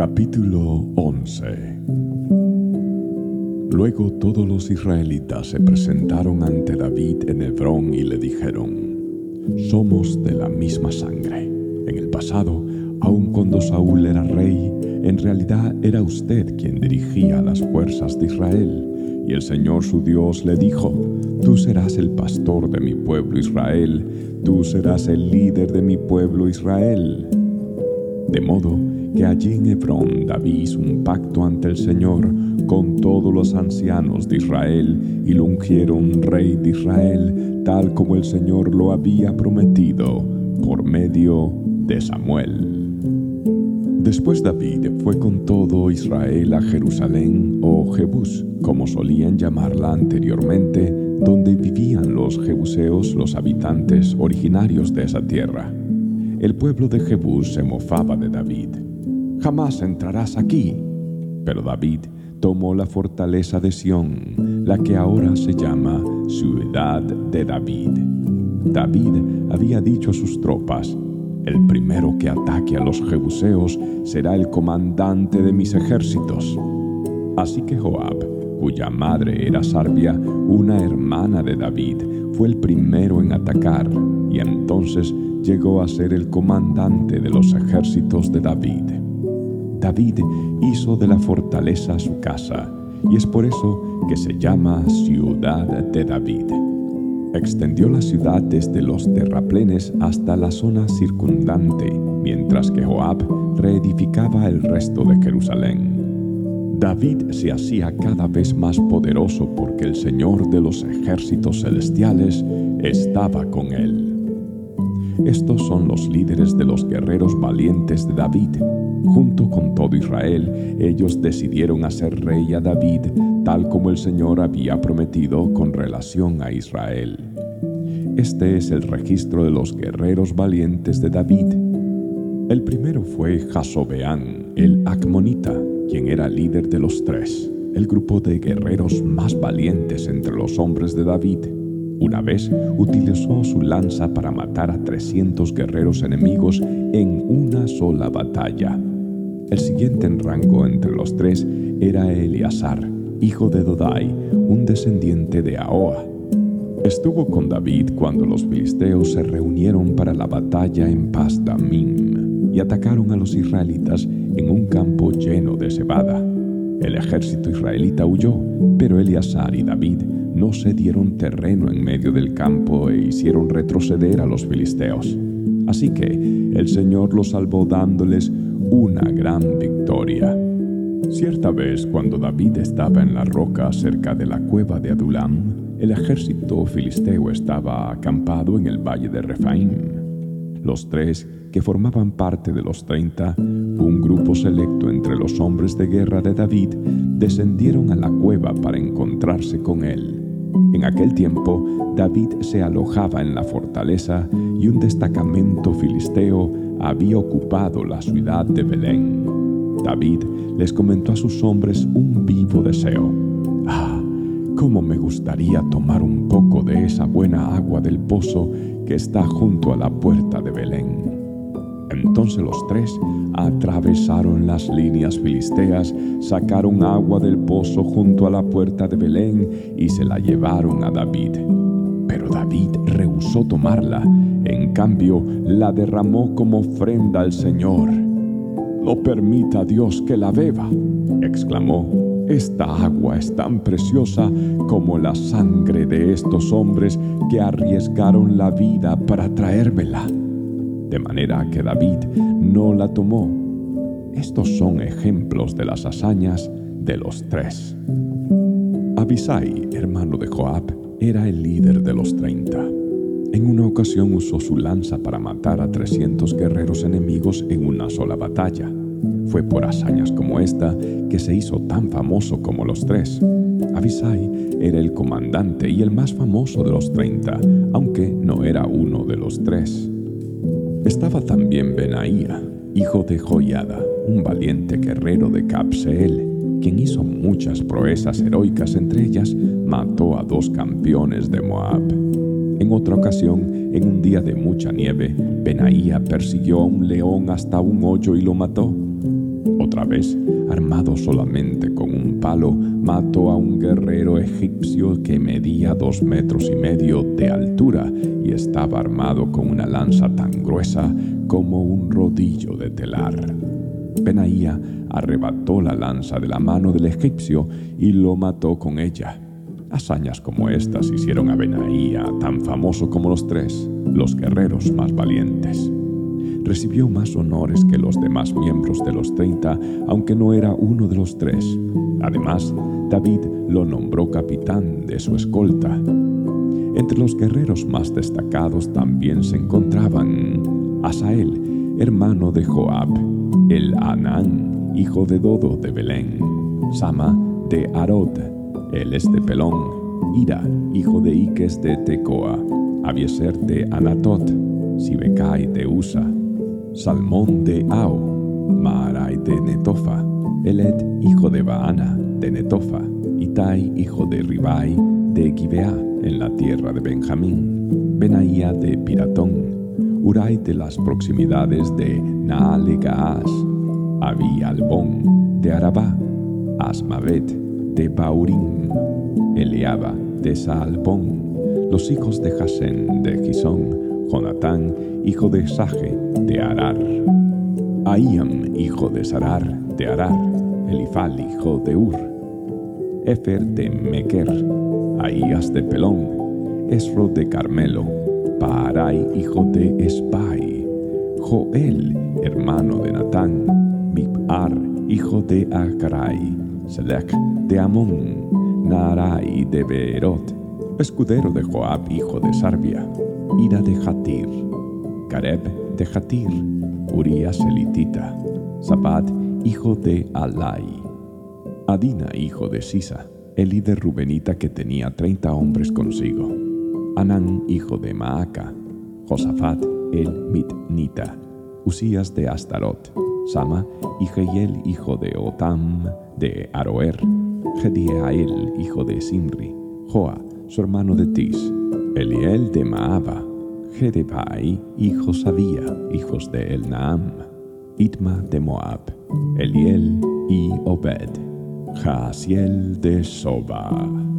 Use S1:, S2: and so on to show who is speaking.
S1: Capítulo 11 Luego todos los israelitas se presentaron ante David en Hebrón y le dijeron, Somos de la misma sangre. En el pasado, aun cuando Saúl era rey, en realidad era usted quien dirigía las fuerzas de Israel. Y el Señor su Dios le dijo, Tú serás el pastor de mi pueblo Israel, tú serás el líder de mi pueblo Israel. De modo que allí en Hebrón David hizo un pacto ante el Señor con todos los ancianos de Israel y lo ungieron rey de Israel, tal como el Señor lo había prometido por medio de Samuel. Después David fue con todo Israel a Jerusalén o Jebús, como solían llamarla anteriormente, donde vivían los jebuseos, los habitantes originarios de esa tierra. El pueblo de Jebús se mofaba de David. Jamás entrarás aquí. Pero David tomó la fortaleza de Sión, la que ahora se llama Ciudad de David. David había dicho a sus tropas, el primero que ataque a los jebuseos será el comandante de mis ejércitos. Así que Joab, cuya madre era Sarbia, una hermana de David, fue el primero en atacar y entonces llegó a ser el comandante de los ejércitos de David. David hizo de la fortaleza su casa y es por eso que se llama Ciudad de David. Extendió la ciudad desde los terraplenes hasta la zona circundante, mientras que Joab reedificaba el resto de Jerusalén. David se hacía cada vez más poderoso porque el Señor de los ejércitos celestiales estaba con él. Estos son los líderes de los guerreros valientes de David. Junto con todo Israel, ellos decidieron hacer rey a David tal como el Señor había prometido con relación a Israel. Este es el registro de los guerreros valientes de David. El primero fue Jasobeán, el Acmonita, quien era líder de los tres, el grupo de guerreros más valientes entre los hombres de David. Una vez utilizó su lanza para matar a 300 guerreros enemigos en una sola batalla. El siguiente en rango entre los tres era Eleazar, hijo de Dodai, un descendiente de Ahoa. Estuvo con David cuando los filisteos se reunieron para la batalla en Pasdamim y atacaron a los israelitas en un campo lleno de cebada. El ejército israelita huyó, pero Eleazar y David no se dieron terreno en medio del campo e hicieron retroceder a los filisteos. Así que el Señor los salvó dándoles una gran victoria. Cierta vez, cuando David estaba en la roca cerca de la cueva de Adulam, el ejército filisteo estaba acampado en el valle de Refaim. Los tres, que formaban parte de los treinta, un grupo selecto entre los hombres de guerra de David, descendieron a la cueva para encontrarse con él. En aquel tiempo, David se alojaba en la fortaleza y un destacamento filisteo había ocupado la ciudad de Belén. David les comentó a sus hombres un vivo deseo. Ah, cómo me gustaría tomar un poco de esa buena agua del pozo que está junto a la puerta de Belén. Entonces los tres atravesaron las líneas filisteas, sacaron agua del pozo junto a la puerta de Belén y se la llevaron a David. Pero David rehusó tomarla, en cambio la derramó como ofrenda al Señor. No permita Dios que la beba, exclamó. Esta agua es tan preciosa como la sangre de estos hombres que arriesgaron la vida para traérmela. De manera que David no la tomó. Estos son ejemplos de las hazañas de los tres. Abisai, hermano de Joab, era el líder de los treinta. En una ocasión usó su lanza para matar a 300 guerreros enemigos en una sola batalla. Fue por hazañas como esta que se hizo tan famoso como los tres. Abisai era el comandante y el más famoso de los 30, aunque no era uno de los tres. Estaba también Benaía, hijo de Joiada, un valiente guerrero de Capseel, quien hizo muchas proezas heroicas, entre ellas mató a dos campeones de Moab. En otra ocasión, en un día de mucha nieve, Benaía persiguió a un león hasta un hoyo y lo mató. Otra otra vez, armado solamente con un palo, mató a un guerrero egipcio que medía dos metros y medio de altura y estaba armado con una lanza tan gruesa como un rodillo de telar. Benaía arrebató la lanza de la mano del egipcio y lo mató con ella. Hazañas como estas hicieron a Benaía tan famoso como los tres, los guerreros más valientes recibió más honores que los demás miembros de los treinta, aunque no era uno de los tres. Además, David lo nombró capitán de su escolta. Entre los guerreros más destacados también se encontraban Asael, hermano de Joab, el Anán, hijo de Dodo de Belén, Sama de Arod, el es de Pelón, Ira, hijo de Iques de Tecoa, Abieser de Anatot, Sibekai de Usa, Salmón de Ao, Maarai de Netofa, Eled, hijo de Baana, de Netofa, Itai, hijo de Ribai, de Gibeá, en la tierra de Benjamín, Benaía de Piratón, Urai de las proximidades de Naalegaas, Abi Albón, de Arabá, Asmavet, de Baurim, Eleaba, de Saalbón, los hijos de Jasén, de Gisón, Jonatán, hijo de Saje, de Arar. Ahíam, hijo de Sarar, de Arar. Elifal, hijo de Ur. Efer de Mequer. Ahías de Pelón. Esro de Carmelo. Paarai, hijo de Espai. Joel, hermano de Natán. Mipar, hijo de Acarai. Selec de Amón. Narai de Beerot. Escudero de Joab, hijo de Sarbia. Ira de Jatir, Gareb de Jatir, Urias elitita, Zabat, hijo de Alai, Adina, hijo de Sisa, el líder Rubenita que tenía treinta hombres consigo, Anán, hijo de Maaca, Josafat, el Mitnita, Usías de Astarot, Sama y Jehiel, hijo de Otam, de Aroer, Gediael, hijo de Simri, Joa, su hermano de Tis, Eliel de Maaba, Gedebai, hijo Sabía, hijos de Elnaam, Itma de Moab, Eliel y Obed, Jaasiel de Soba.